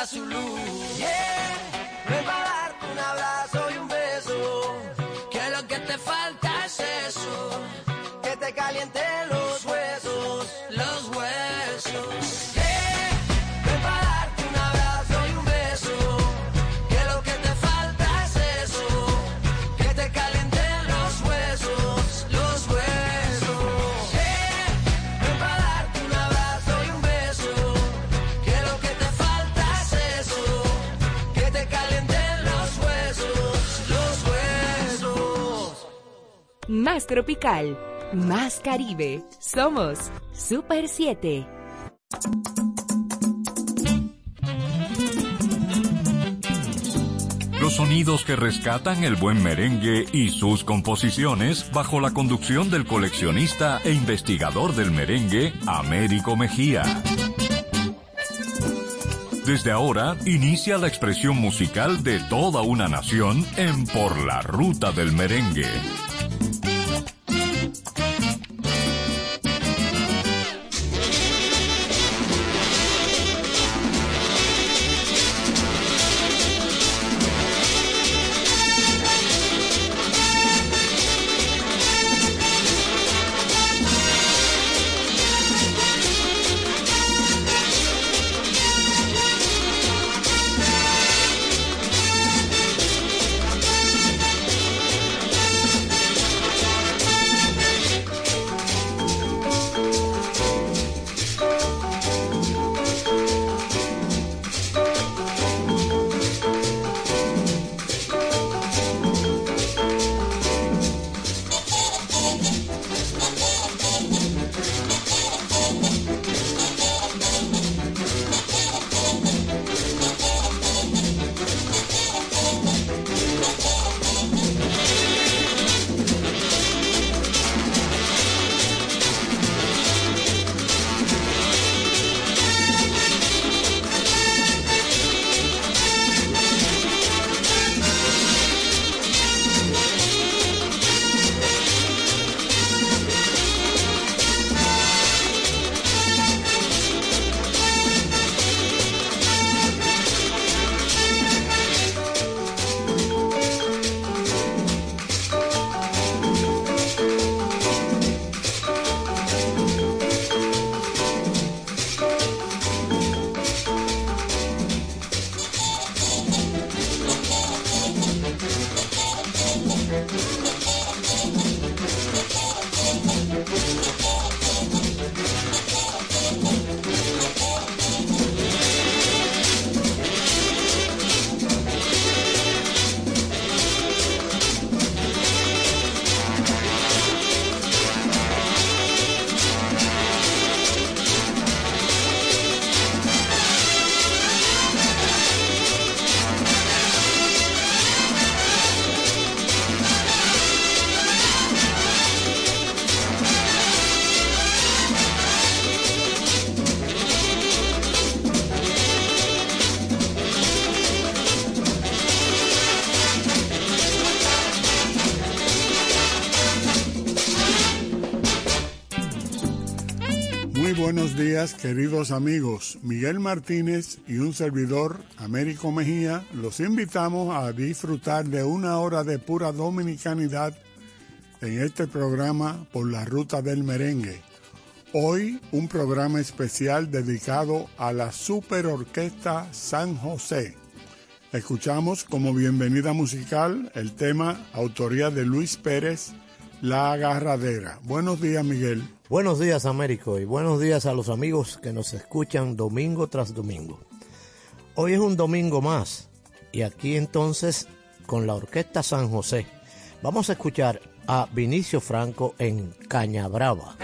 encienda su luz. Yeah, tropical, más Caribe. Somos Super 7. Los sonidos que rescatan el buen merengue y sus composiciones bajo la conducción del coleccionista e investigador del merengue, Américo Mejía. Desde ahora inicia la expresión musical de toda una nación en Por la Ruta del Merengue. Buenos días, queridos amigos. Miguel Martínez y un servidor, Américo Mejía, los invitamos a disfrutar de una hora de pura dominicanidad en este programa por la ruta del merengue. Hoy un programa especial dedicado a la Super Orquesta San José. Escuchamos como bienvenida musical el tema autoría de Luis Pérez, La Agarradera. Buenos días, Miguel. Buenos días, Américo, y buenos días a los amigos que nos escuchan domingo tras domingo. Hoy es un domingo más, y aquí entonces con la Orquesta San José vamos a escuchar a Vinicio Franco en Caña Brava.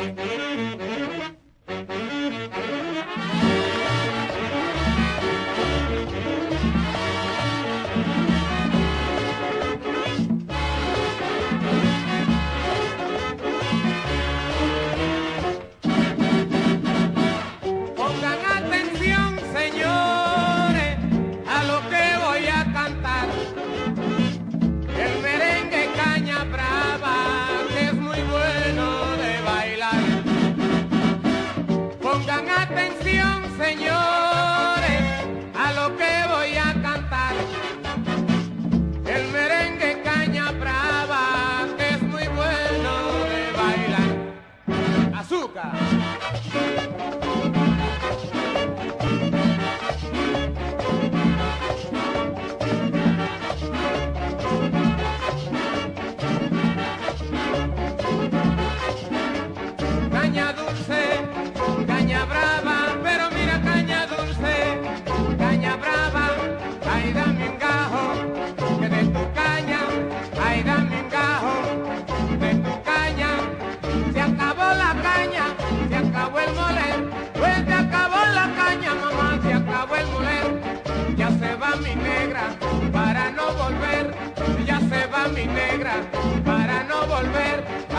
volver.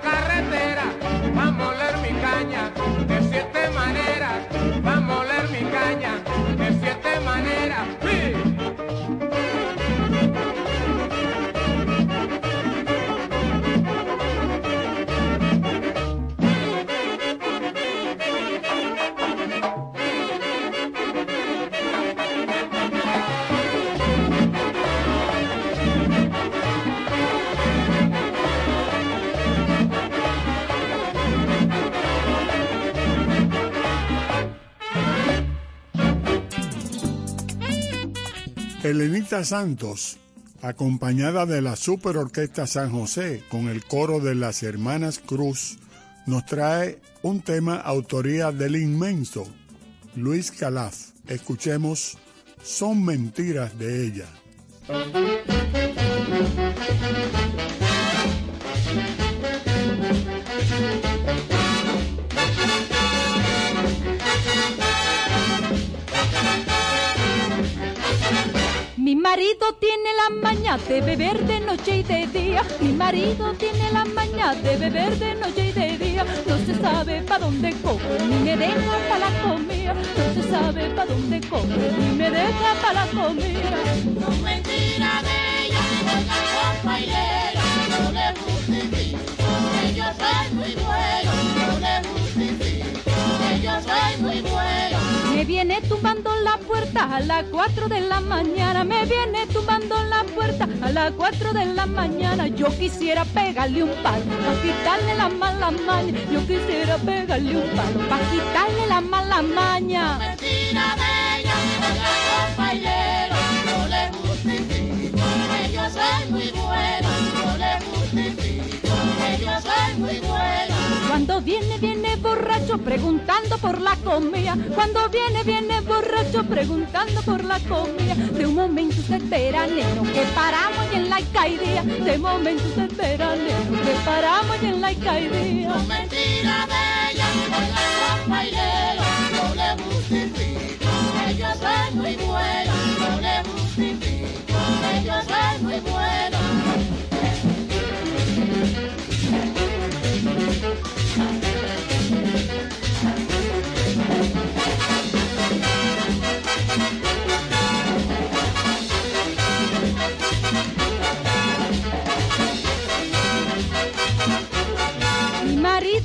carretera, va a moler mi caña de siete maneras, va a moler mi caña de siete maneras. Elenita Santos, acompañada de la Super Orquesta San José con el coro de las Hermanas Cruz, nos trae un tema autoría del inmenso Luis Calaf. Escuchemos Son mentiras de ella. Marido tiene la maña de beber de noche y de día. Mi marido tiene la maña de beber de noche y de día. No se sabe pa' dónde coge ni me deja pa' la comida. No se sabe pa' dónde coge ni me deja pa' la comida. No mentira de ella, compañera, no le justifico, que yo soy muy bueno, no le justifico, que yo soy muy bueno. Me viene tumbando la puerta a las 4 de la mañana. Me viene tumbando la puerta a las 4 de la mañana. Yo quisiera pegarle un palo para quitarle la mala maña. Yo quisiera pegarle un palo para quitarle la mala maña. Mentira de ella, oiga compañero, no le justifico, que yo soy muy bueno, no le justifico, que yo soy muy bueno. Cuando viene, viene borracho preguntando por la comida. Cuando viene, viene borracho preguntando por la comida. De un momento usted veranero que paramos y en la alcaidía. De momento usted veranero que paramos y en la alcaidía. No mentira de ella, oiga compañero, no le justifico, yo soy muy bueno, no le yo soy muy bueno.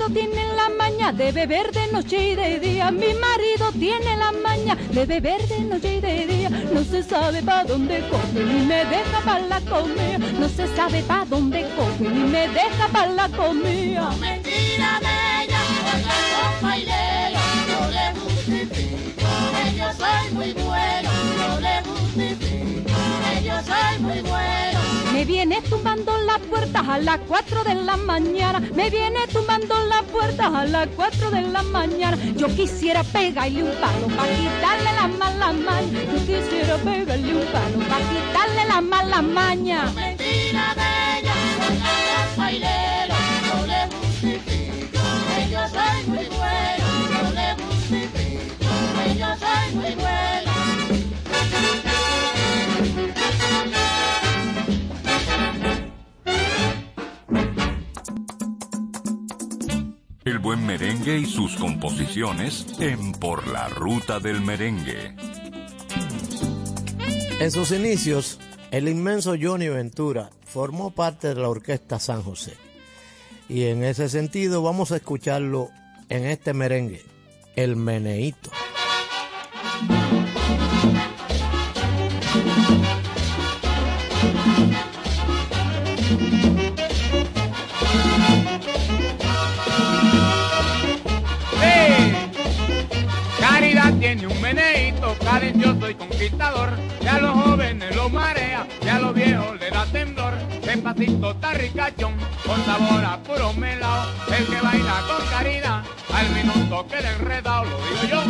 Marido tiene la maña de beber de noche y de día. Mi marido tiene la maña de beber de noche y de día. No se sabe pa' dónde coge ni me deja pa' la comida. No se sabe pa' dónde coge ni me deja pa' la comida. No mentira de ella, oiga compañero, no le justifico, que yo soy muy bueno, no le justifico, que yo soy muy bueno. Me viene tumbando la puerta a las 4 de la mañana. Me viene tumbando la puerta a las 4 de la mañana. Yo quisiera pegarle un palo para quitarle la mala maña. Yo quisiera pegarle un palo para quitarle la mala maña. Mentira de ella, oiga compañero, no yo soy muy bueno, no le justifico, yo soy muy bueno. Merengue y sus composiciones en Por la Ruta del Merengue. En sus inicios, el inmenso Johnny Ventura formó parte de la orquesta San José. Y en ese sentido vamos a escucharlo en este merengue, El Meneíto. Meneíto, cadencioso y conquistador. Y a los jóvenes lo marea, y a los viejos le da temblor. Despacito está ricachón, con sabor a puro melao. El que baila con caridad, al minuto queda enredado, lo digo yo.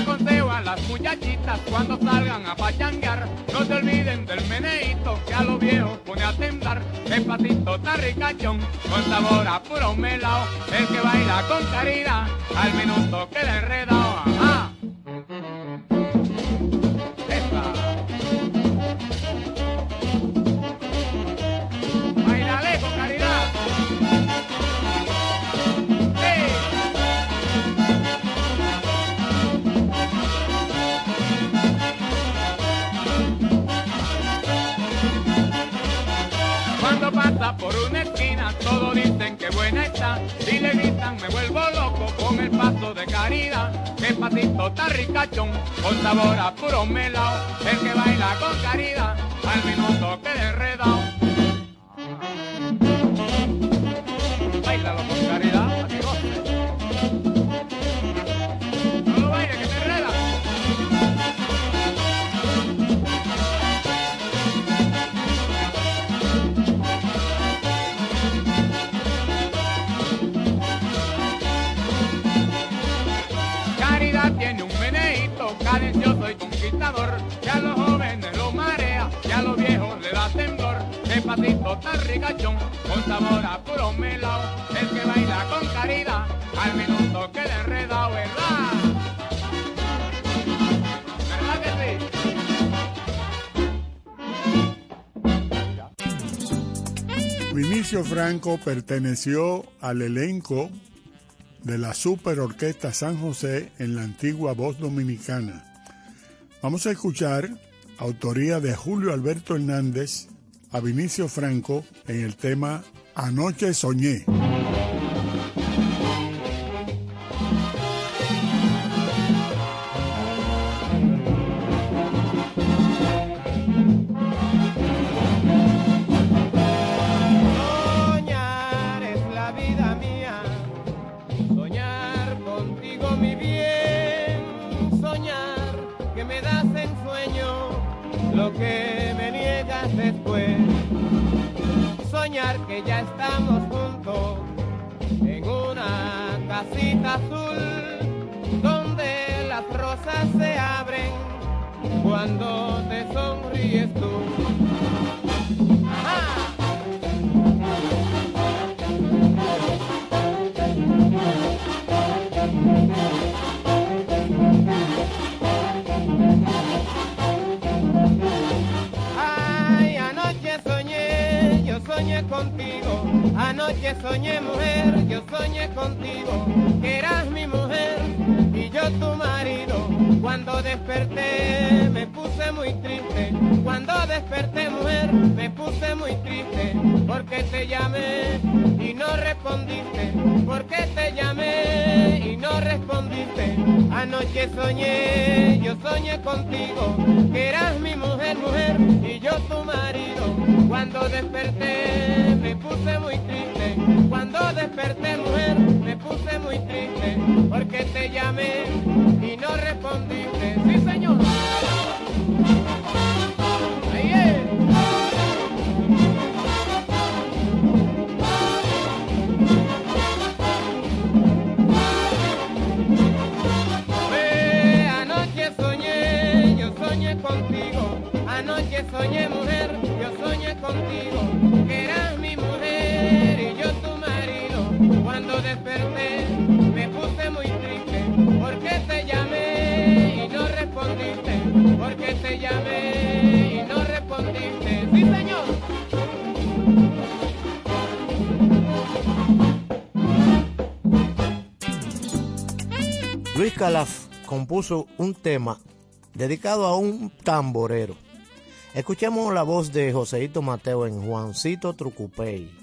Aconsejo a las muchachitas cuando salgan a pachanguear, no se olviden del meneíto que a los viejos pone a temblar. Despacito está ricachón, con sabor a puro melao. El que baila con caridad, al minuto enredado. Ajá. Esa. Que buena está. Y le gritan, me vuelvo loco con el paso de caridad. Que pasito está ricachón, con sabor a puro melao. El que baila con caridad, al minuto queda enredado. Vinicio Franco perteneció al elenco de la Super Orquesta San José en la antigua Voz Dominicana. Vamos a escuchar autoría de Julio Alberto Hernández a Vinicio Franco en el tema Anoche Soñé. Ya estamos juntos en una casita azul donde las rosas se abren cuando te sonríes tú. Anoche soñé mujer, yo soñé contigo. Que eras mi mujer y yo tu marido. Cuando desperté me puse muy triste. Cuando desperté mujer me puse muy triste. Porque te llamé y no respondiste. Porque te llamé y no respondiste. Anoche soñé, yo soñé contigo. Que eras mi mujer, mujer y yo tu marido. Cuando desperté me puse muy triste. Cuando desperté mujer me puse muy triste. Porque te llamé y no respondiste. Sí, señor. Ahí es. Anoche soñé, yo soñé contigo. Anoche soñé mujer, yo soñé contigo. Desperté me puse muy triste. Porque te llamé y no respondiste. Porque te llamé y no respondiste. Sí, señor. Luis Calaf compuso un tema dedicado a un tamborero. Escuchemos la voz de Joseito Mateo en Juancito Trucupey.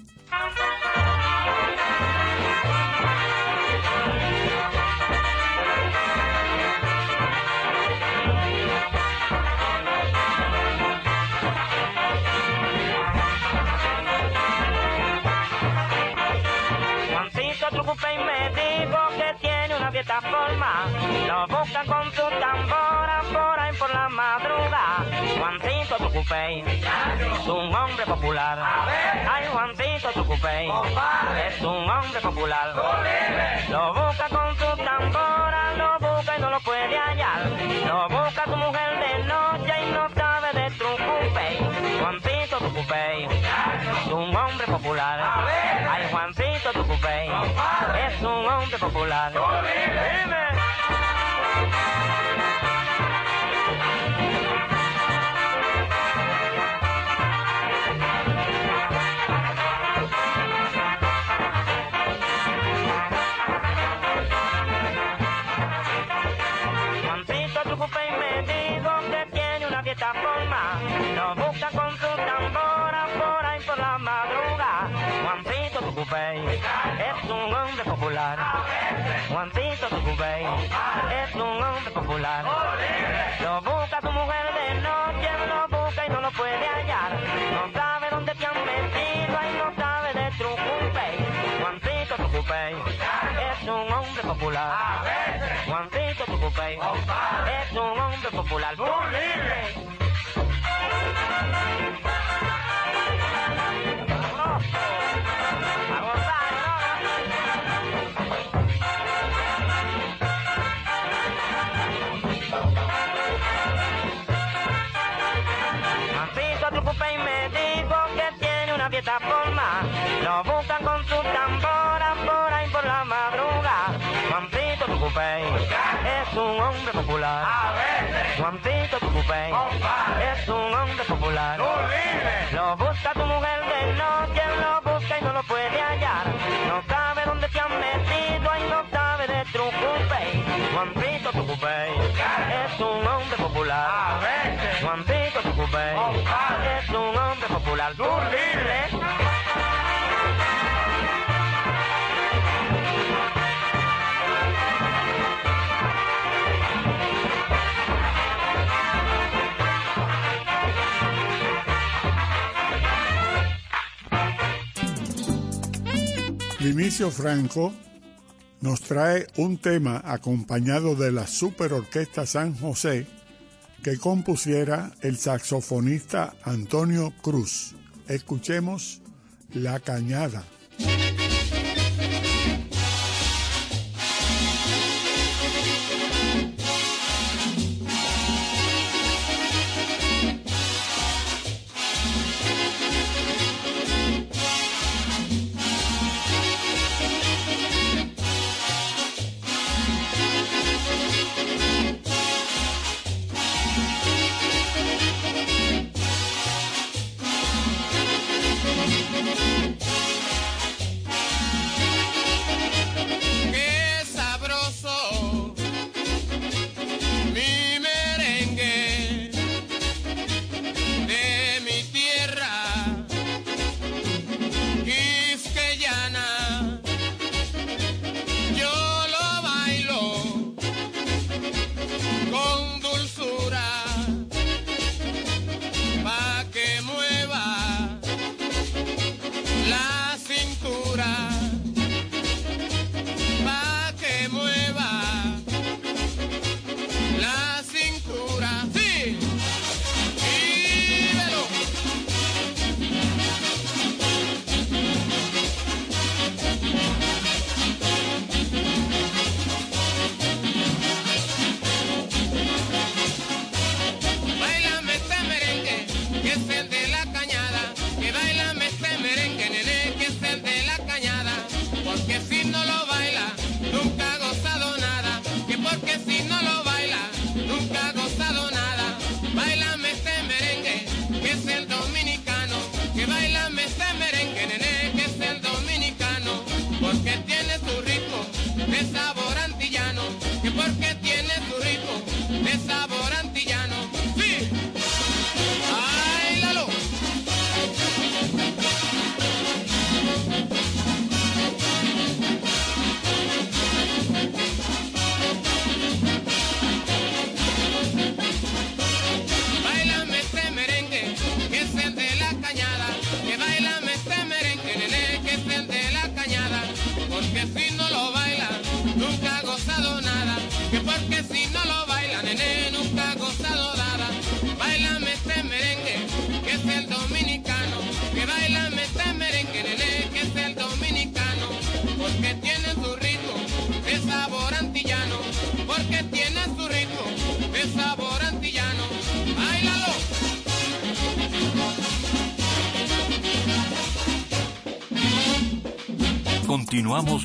Trucupe y me dijo que tiene una fiesta forma. Lo busca con su tambora por ahí por la madrugada. Juancito Trucupe es un hombre popular. Ay, Juancito Trucupe es un hombre popular. Lo busca con su tambora, lo busca y no lo puede hallar. Lo busca su mujer de noche Es un hombre popular. Ay, Juancito Trucupe es un hombre popular. Dime. popular. Juancito tu es un hombre popular. Lo busca su mujer de noche, lo busca y no lo puede hallar. No sabe dónde te han metido y no sabe de tu. Juancito tu es un hombre popular. Juancito tu es un hombre popular. Libre! Es un hombre popular. Juancito Tucupey es un hombre popular. Lo busca tu mujer de noche, lo busca y no lo puede hallar. No sabe dónde se han metido y no sabe de Tucupey. Juancito Tucupey es un hombre popular. Juancito Tucupey es un hombre popular. ¡Tú! Vinicio Franco nos trae un tema acompañado de la Super Orquesta San José que compusiera el saxofonista Antonio Cruz. Escuchemos La Cañada.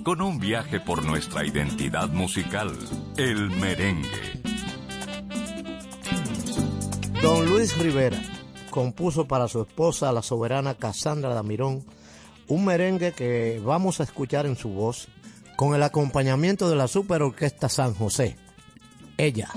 Con un viaje por nuestra identidad musical, el merengue. Don Luis Rivera compuso para su esposa, la soberana Casandra Damirón, un merengue que vamos a escuchar en su voz con el acompañamiento de la Super Orquesta San José. Ella.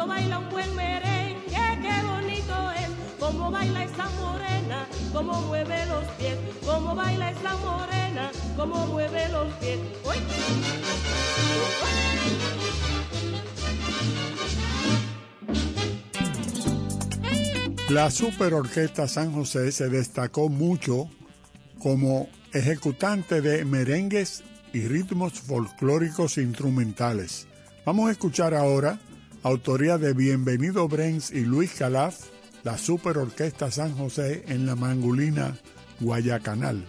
Cuando baila un buen merengue, qué bonito es. Como baila esa morena, como mueve los pies. Como baila esa morena, como mueve los pies. La Super Orquesta San José se destacó mucho como ejecutante de merengues y ritmos folclóricos instrumentales. Vamos a escuchar ahora, autoría de Bienvenido Brens y Luis Calaf, la Super Orquesta San José en la Mangulina, Guayacanal.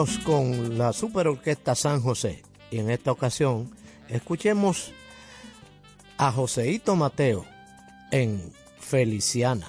Con la Super Orquesta San José y en esta ocasión escuchemos a Joseito Mateo en Feliciana.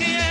Yo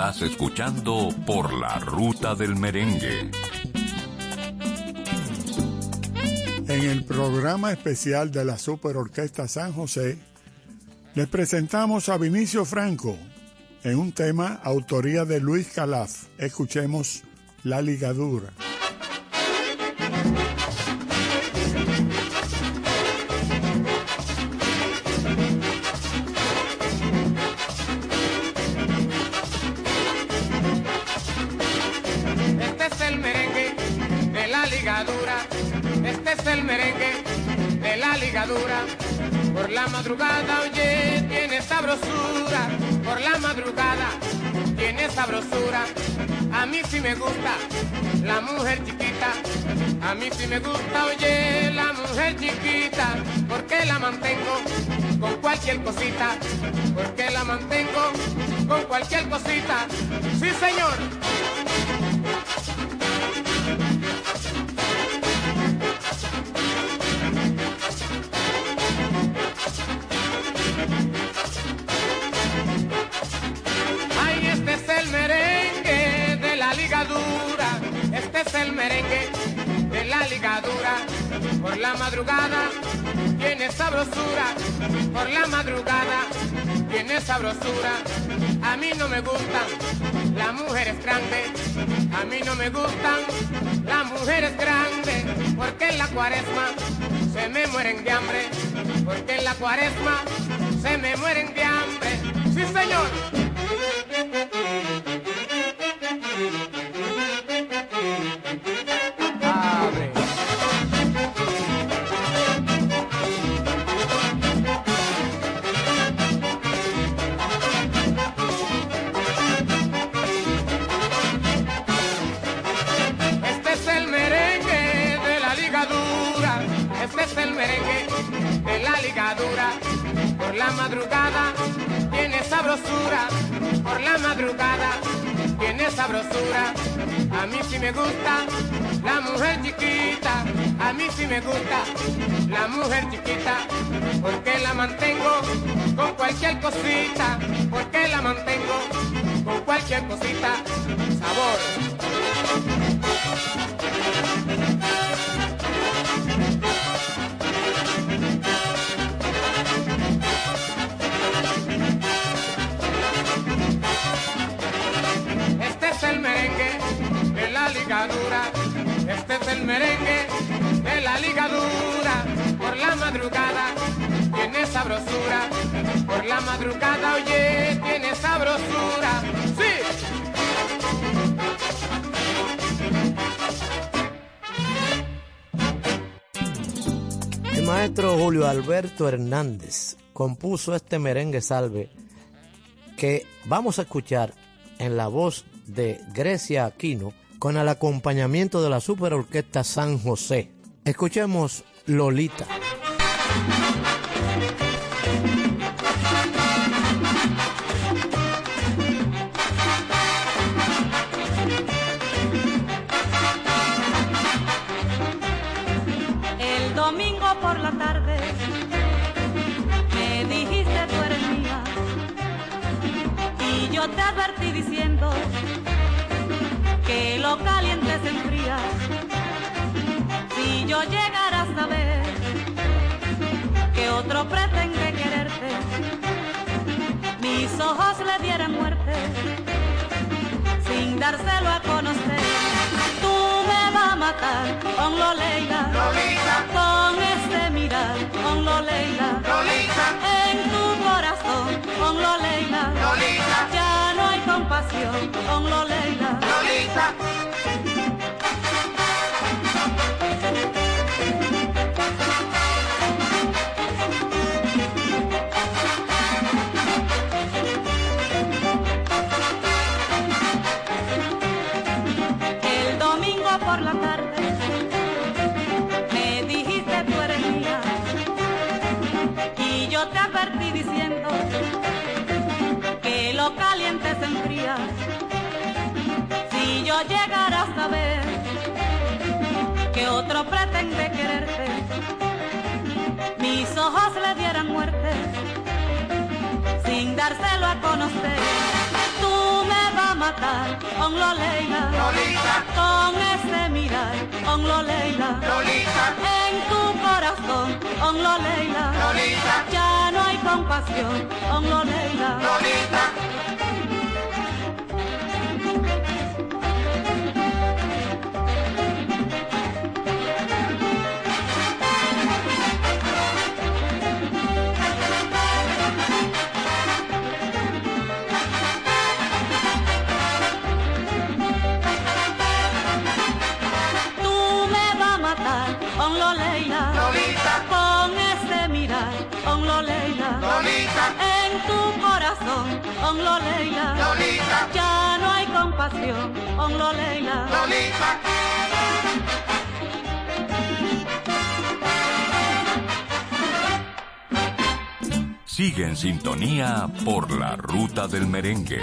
Estás escuchando Por la Ruta del Merengue. En el programa especial de la Super Orquesta San José, les presentamos a Vinicio Franco en un tema autoría de Luis Calaf. Escuchemos La Ligadura. Sabrosura. A mí sí me gusta la mujer chiquita. A mí sí me gusta, oye, la mujer chiquita. Porque la mantengo con cualquier cosita. Porque la mantengo con cualquier cosita. Sí, señor. Por la madrugada tiene sabrosura. Por la madrugada tiene sabrosura. A mí no me gustan las mujeres grandes. A mí no me gustan las mujeres grandes. Porque en la cuaresma se me mueren de hambre. Porque en la cuaresma se me mueren de hambre. Sí, señor. Sabrosura. A mí sí me gusta la mujer chiquita. A mí sí me gusta la mujer chiquita. Porque la mantengo con cualquier cosita. Porque la mantengo con cualquier cosita. Sabor. Madrugada tiene sabrosura por la madrugada oye tiene sabrosura sí El maestro Julio Alberto Hernández compuso este merengue salve que vamos a escuchar en la voz de Grecia Aquino con el acompañamiento de la Superorquesta San José. Escuchemos Lolita. Otro pretende quererte, mis ojos le dieran muerte sin dárselo a conocer. Tú me vas a matar con lo Leila, con este mirar, con lo Leila, en tu corazón, con lo Leila, ya no hay compasión, con lo Leila, que otro pretende quererte, mis ojos le dieran muerte sin dárselo a conocer. Tú me vas a matar con lo Leila, con ese mirar, con lo Leila, en tu corazón, con lo Leila, ya no hay compasión, con lo Leila, corazón, con lo Leila, ya no hay compasión, lo Leila, Sigue en sintonía por la ruta del merengue.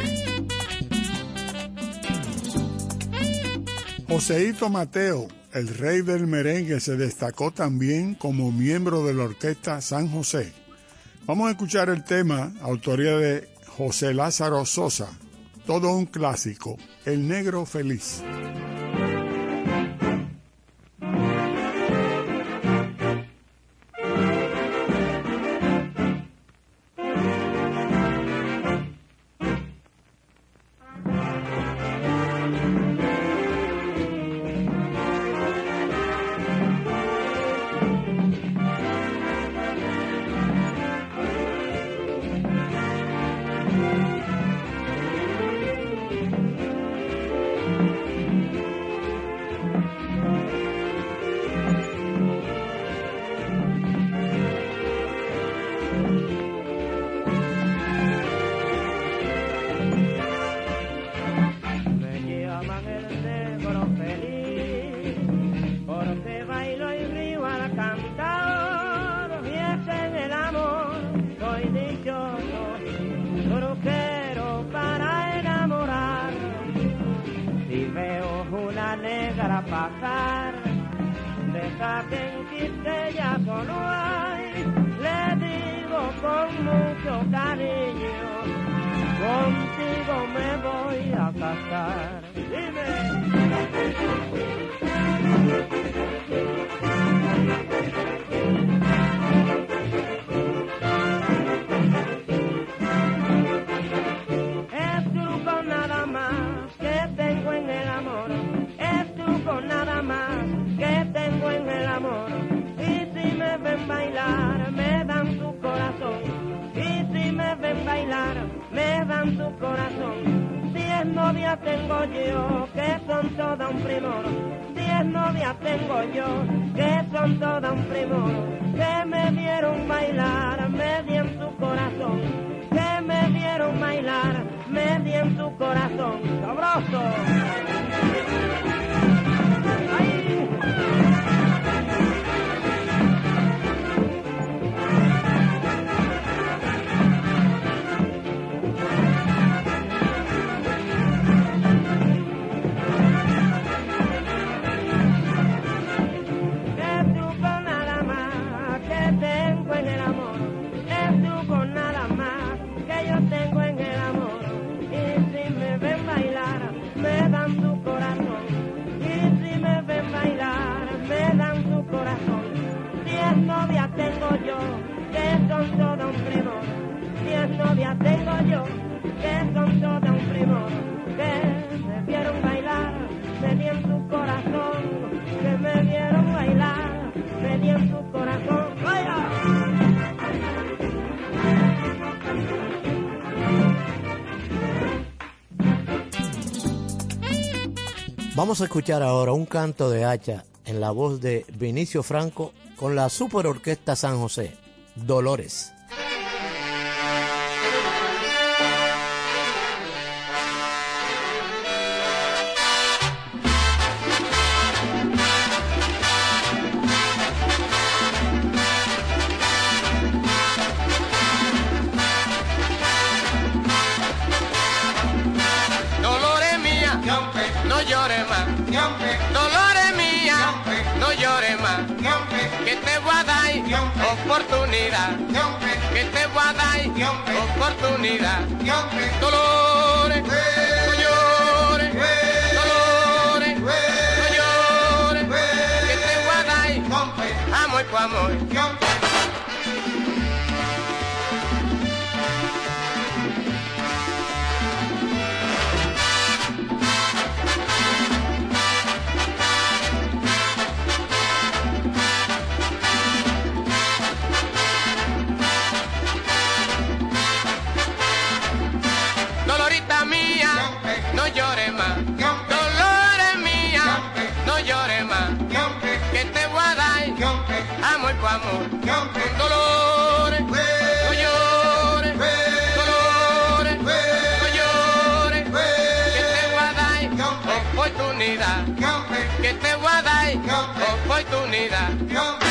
Joseito Mateo, el rey del merengue, se destacó también como miembro de la orquesta San José. Vamos a escuchar el tema, autoría de José Lázaro Sosa, todo un clásico, El Negro Feliz. Vamos a escuchar ahora un canto de hacha en la voz de Vinicio Franco con la Super Orquesta San José, Dolores. Oportunidad. Que te voy a dar oportunidad. Dolores, no llores. Dolores, no llores. Que te voy a dar amor por amor. Dar amor por amor. Dolores, no llores. Dolores, no llores. Que te voy a dar oportunidad. Que te voy a dar oportunidad.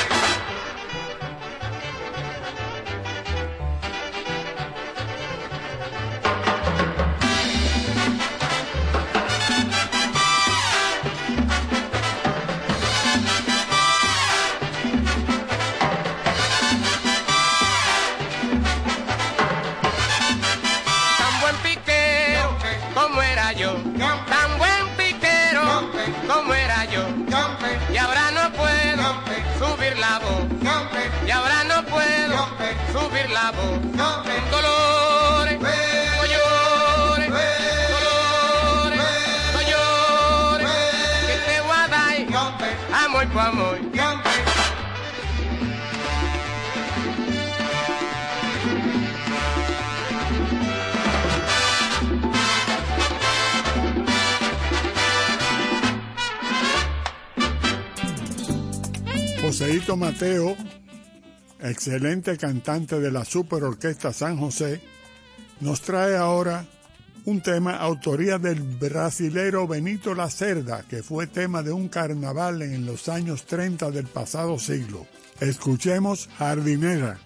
Joseito Mateo, excelente cantante de la Super Orquesta San José, nos trae ahora un tema autoría del brasilero Benito Lacerda, que fue tema de un carnaval en los años 30 del pasado siglo. Escuchemos. Jardinera,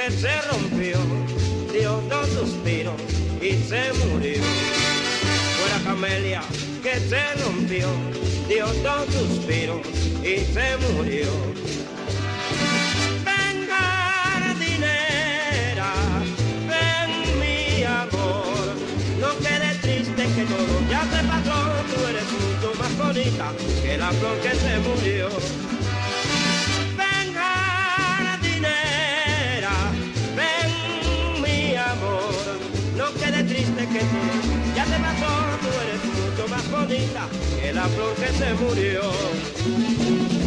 que se rompió, dio dos suspiros y se murió. Fue la camelia que se rompió, dio dos suspiros y se murió. Ven jardinera, ven mi amor, no quedes triste que todo ya se pasó, tú eres mucho más bonita que la flor que se murió. Ya te pasó, tú eres mucho más bonita que la flor que se murió.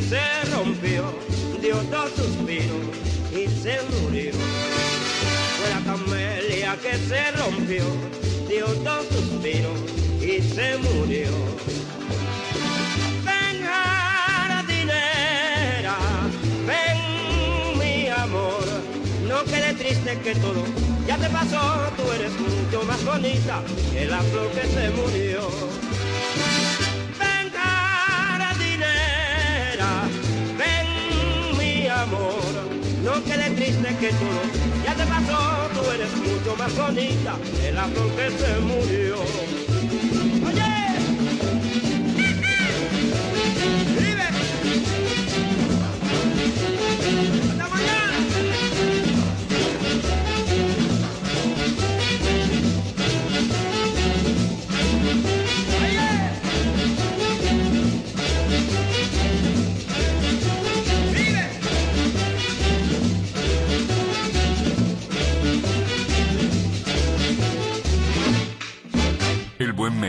Se rompió, dio dos suspiros y se murió. Fue la camelia que se rompió, dio dos suspiros y se murió. Ven jardinera, ven mi amor, no quede triste que todo ya te pasó, tú eres mucho más bonita que la flor que se murió. Amor, no quede triste que todo ya te pasó, tú eres mucho más bonita que la flor que se murió.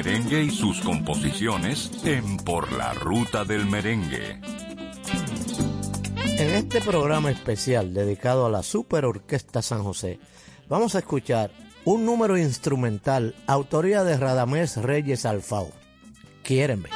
Merengue y sus composiciones en Por la Ruta del Merengue. En este programa especial dedicado a la Super Orquesta San José, vamos a escuchar un número instrumental, autoría de Radamés Reyes Alfao. Quiérenme.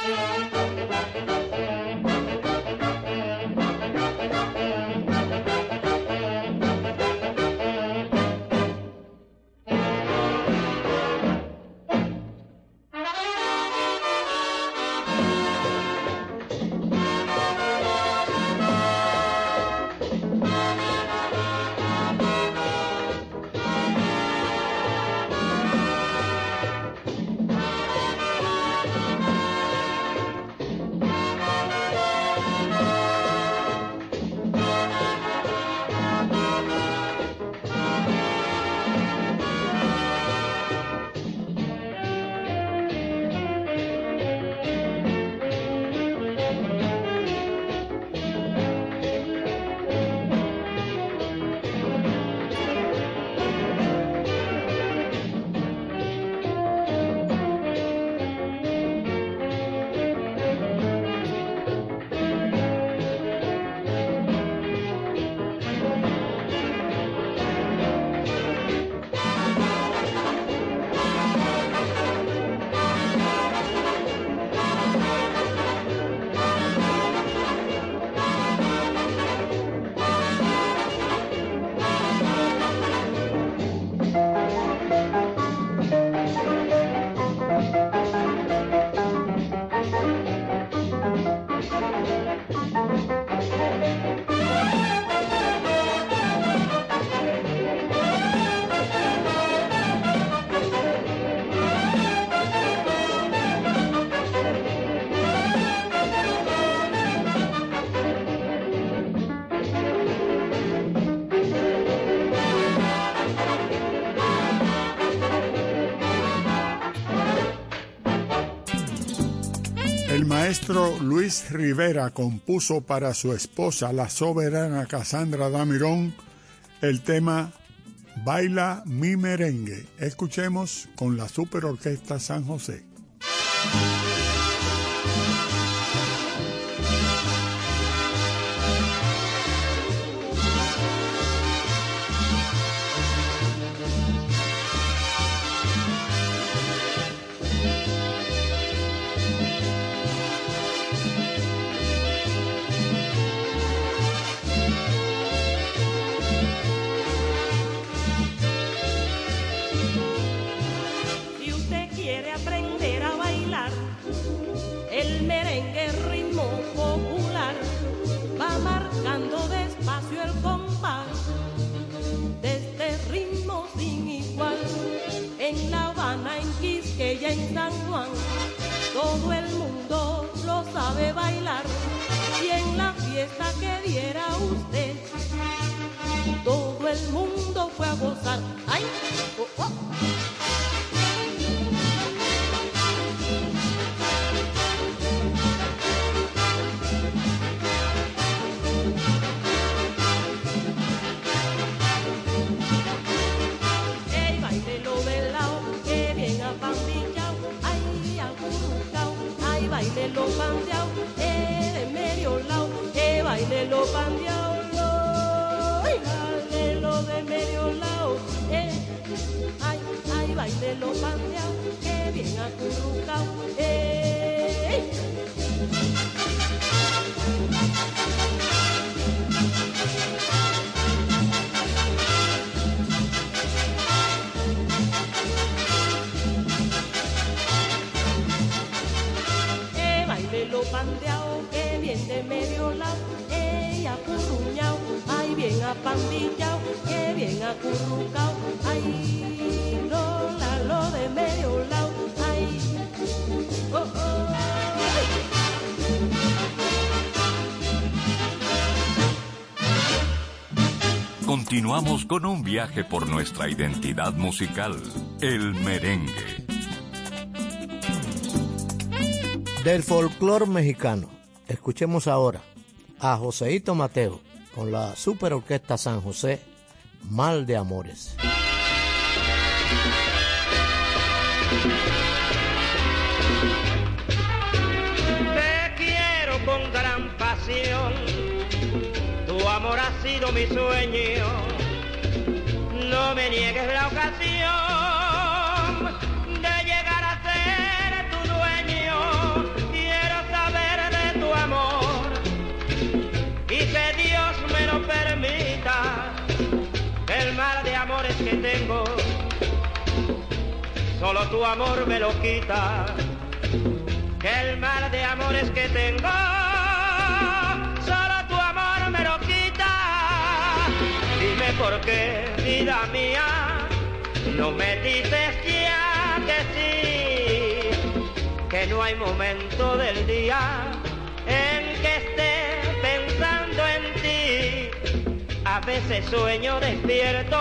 El maestro Luis Rivera compuso para su esposa, la soberana Casandra Damirón, el tema Baila mi merengue. Escuchemos con la Super Orquesta San José. Lo pandeao, que bien de medio lado, eh, acurruñao, ay, bien apandillao, que bien acurrucao, ay, lo, la, lo de medio lado, ay, oh, oh, Continuamos con un viaje por nuestra identidad musical, el merengue. Del folclore mexicano, escuchemos ahora a Joseito Mateo con la Super Orquesta San José, Mal de Amores. Te quiero con gran pasión, tu amor ha sido mi sueño, no me niegues la ocasión el mar de amores que tengo, solo tu amor me lo quita. Que el mar de amores que tengo, solo tu amor me lo quita. Dime por qué, vida mía, no me dices ya que sí, que no hay momento del día en que esté A veces sueño despierto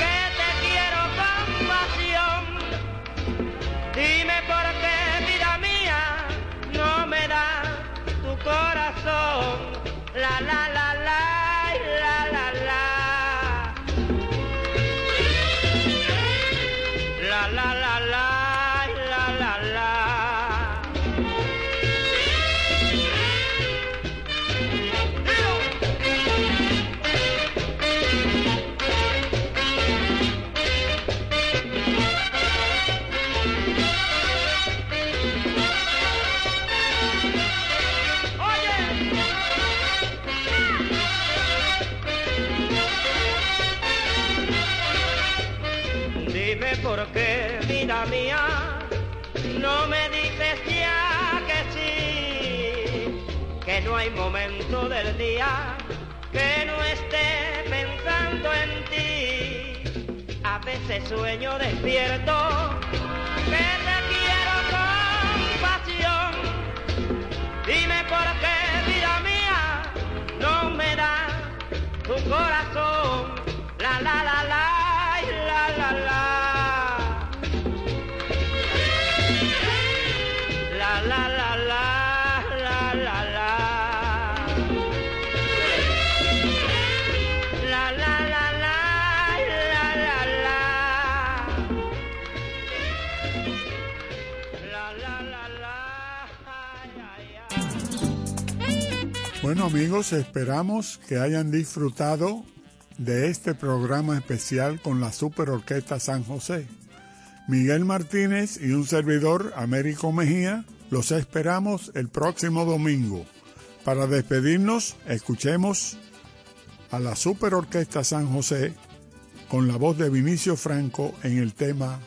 que te quiero con pasión. Dime por qué, vida mía, no me da tu corazón. La la la Bueno amigos, esperamos que hayan disfrutado de este programa especial con la Super Orquesta San José. Miguel Martínez y un servidor, Américo Mejía, los esperamos el próximo domingo. Para despedirnos, escuchemos a la Super Orquesta San José con la voz de Vinicio Franco en el tema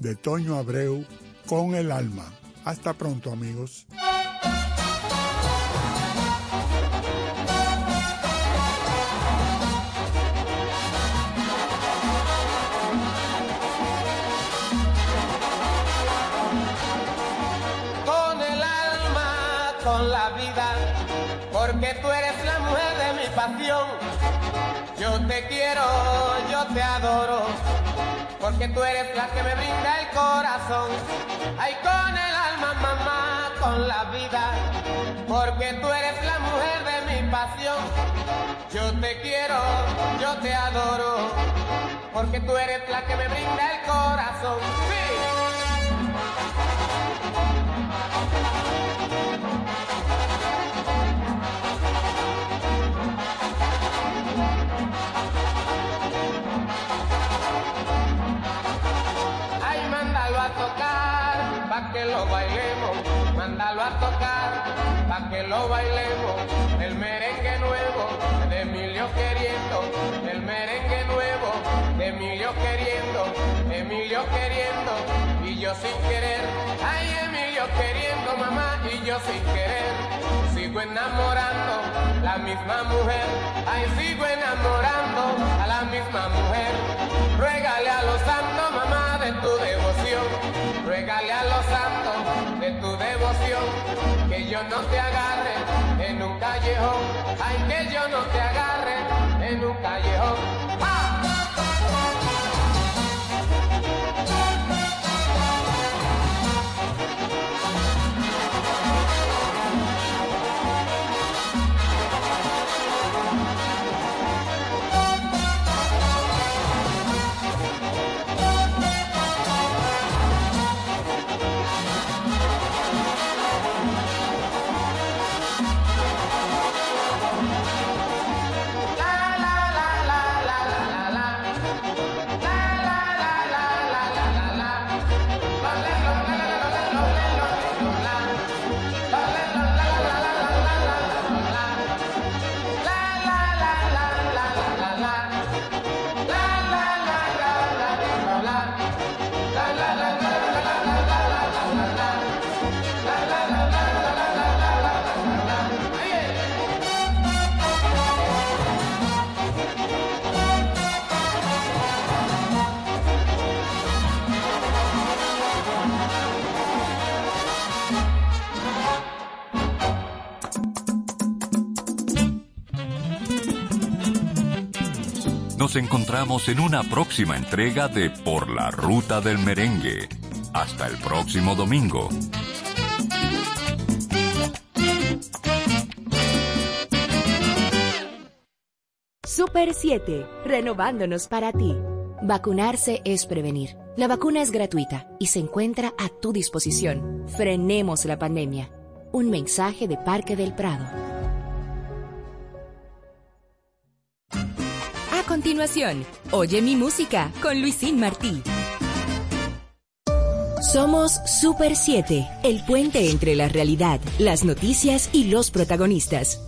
de Toño Abreu con el alma. Hasta pronto amigos. Con la vida, porque tú eres la mujer de mi pasión. Yo te quiero, yo te adoro, porque tú eres la que me brinda el corazón. Ay, con el alma, mamá, con la vida, porque tú eres la mujer de mi pasión. Yo te quiero, yo te adoro, porque tú eres la que me brinda el corazón. ¡Sí! Que lo bailemos, mándalo a tocar, pa' que lo bailemos, el merengue nuevo de Emilio queriendo, el merengue nuevo de Emilio queriendo, Emilio queriendo, y yo sin querer, ay Emilio queriendo mamá, y yo sin querer, sigo enamorando la misma mujer, ay sigo enamorando a la misma mujer, ruégale a los santos mamá de tu devoción, ruégale a los santos de tu devoción, que yo no te agarre en un callejón, ay que yo no te agarre en un callejón. Nos encontramos en una próxima entrega de Por la Ruta del Merengue. Hasta el próximo domingo. Super 7, renovándonos para ti. Vacunarse es prevenir. La vacuna es gratuita y se encuentra a tu disposición. Frenemos la pandemia. Un mensaje de Parque del Prado. Continuación, oye mi música con Luisín Martí. Somos Super 7, el puente entre la realidad, las noticias y los protagonistas.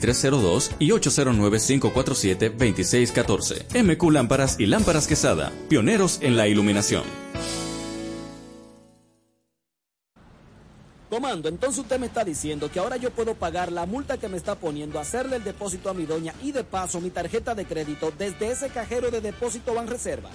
2302 y 809-547-2614. MQ Lámparas y Lámparas Quesada, pioneros en la iluminación. Comando, entonces usted me está diciendo que ahora yo puedo pagar la multa que me está poniendo, hacerle el depósito a mi doña y de paso mi tarjeta de crédito desde ese cajero de depósito Banreservas.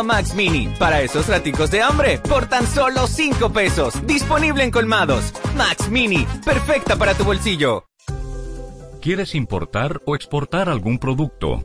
Max Mini, para esos raticos de hambre, por tan solo 5 pesos. Disponible en colmados. Max Mini, perfecta para tu bolsillo. ¿Quieres importar o exportar algún producto?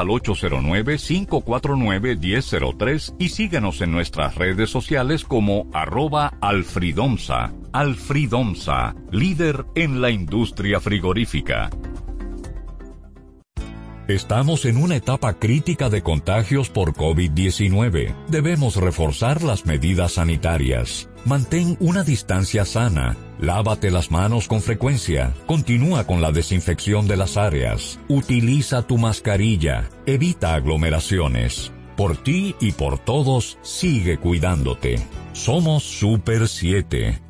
al 809-549-1003 y síguenos en nuestras redes sociales como arroba alfridomsa. Alfridomsa, líder en la industria frigorífica. Estamos en una etapa crítica de contagios por COVID-19. Debemos reforzar las medidas sanitarias. Mantén una distancia sana. Lávate las manos con frecuencia. Continúa con la desinfección de las áreas. Utiliza tu mascarilla. Evita aglomeraciones. Por ti y por todos, sigue cuidándote. Somos Super 7.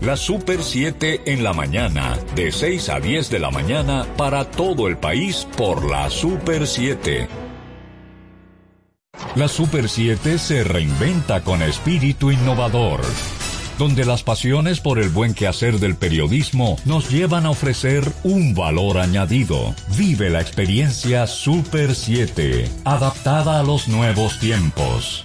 La Super 7 en la mañana, de 6 a 10 de la mañana para todo el país por la Super 7. La Super 7 se reinventa con espíritu innovador, donde las pasiones por el buen quehacer del periodismo nos llevan a ofrecer un valor añadido. Vive la experiencia Super 7, adaptada a los nuevos tiempos.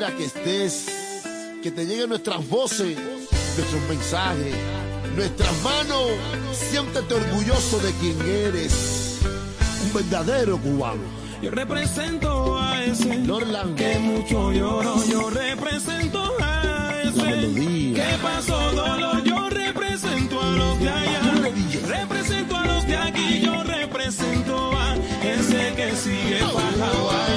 Quiera que estés, que te lleguen nuestras voces, nuestros mensajes, nuestras manos. Siéntete orgulloso de quien eres, un verdadero cubano. Yo represento a ese Norland. que mucho lloró. Yo represento a ese que pasó dolor. Yo represento a los de allá. Represento a los de aquí. Yo represento a ese que sigue para